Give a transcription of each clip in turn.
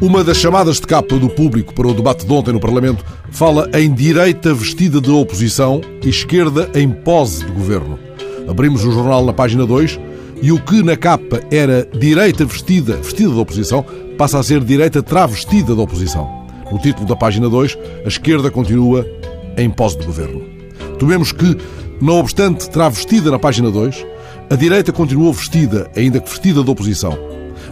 Uma das chamadas de capa do público para o debate de ontem no Parlamento fala em direita vestida de oposição e esquerda em pose de governo. Abrimos o jornal na página 2 e o que na capa era direita vestida, vestida de oposição, passa a ser direita travestida de oposição. No título da página 2, a esquerda continua em pose de governo. Tomemos que, não obstante travestida na página 2, a direita continuou vestida, ainda que vestida de oposição.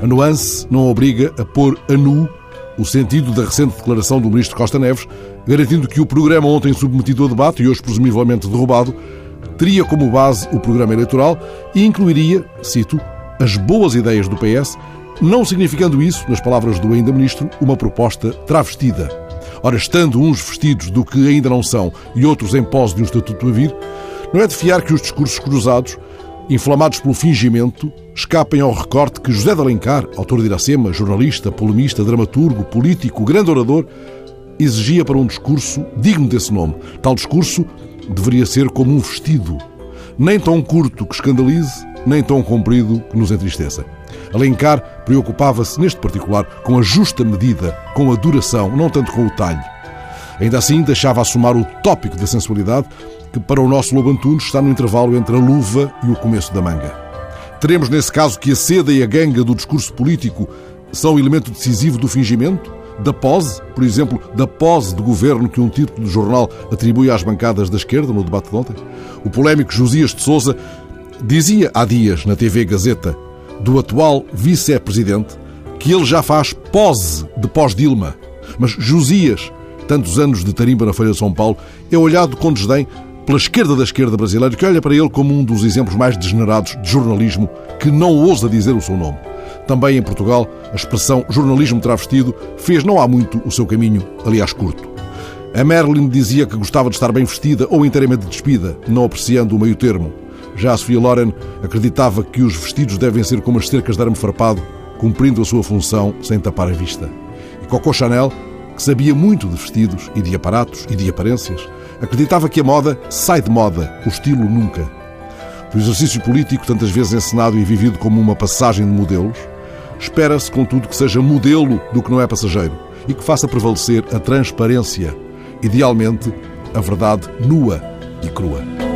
A nuance não obriga a pôr a nu o sentido da recente declaração do ministro Costa Neves, garantindo que o programa ontem submetido ao debate e hoje presumivelmente derrubado teria como base o programa eleitoral e incluiria, cito, as boas ideias do PS, não significando isso, nas palavras do ainda ministro, uma proposta travestida. Ora, estando uns vestidos do que ainda não são e outros em pose de um estatuto a vir, não é de fiar que os discursos cruzados inflamados pelo fingimento, escapem ao recorte que José de Alencar, autor de Iracema, jornalista, polemista, dramaturgo, político, grande orador, exigia para um discurso digno desse nome. Tal discurso deveria ser como um vestido, nem tão curto que escandalize, nem tão comprido que nos entristeça. Alencar preocupava-se, neste particular, com a justa medida, com a duração, não tanto com o talho. Ainda assim, deixava assumar o tópico da sensualidade, que para o nosso Lobo Antunes está no intervalo entre a luva e o começo da manga. Teremos nesse caso que a seda e a ganga do discurso político são elemento decisivo do fingimento? Da pose, por exemplo, da pose de governo que um título do jornal atribui às bancadas da esquerda no debate de ontem? O polémico Josias de Souza dizia há dias na TV Gazeta do atual vice-presidente que ele já faz pose de pós-Dilma. Mas Josias, tantos anos de tarimba na Folha de São Paulo, é olhado com desdém pela esquerda da esquerda brasileira, que olha para ele como um dos exemplos mais degenerados de jornalismo que não ousa dizer o seu nome. Também em Portugal, a expressão jornalismo travestido fez não há muito o seu caminho, aliás curto. A Marilyn dizia que gostava de estar bem vestida ou inteiramente despida, não apreciando o meio termo. Já a Sofia Loren acreditava que os vestidos devem ser como as cercas de arame farpado, cumprindo a sua função sem tapar a vista. E Coco Chanel, que sabia muito de vestidos e de aparatos e de aparências, Acreditava que a moda sai de moda, o estilo nunca. Do exercício político, tantas vezes encenado e vivido como uma passagem de modelos, espera-se, contudo, que seja modelo do que não é passageiro e que faça prevalecer a transparência, idealmente a verdade nua e crua.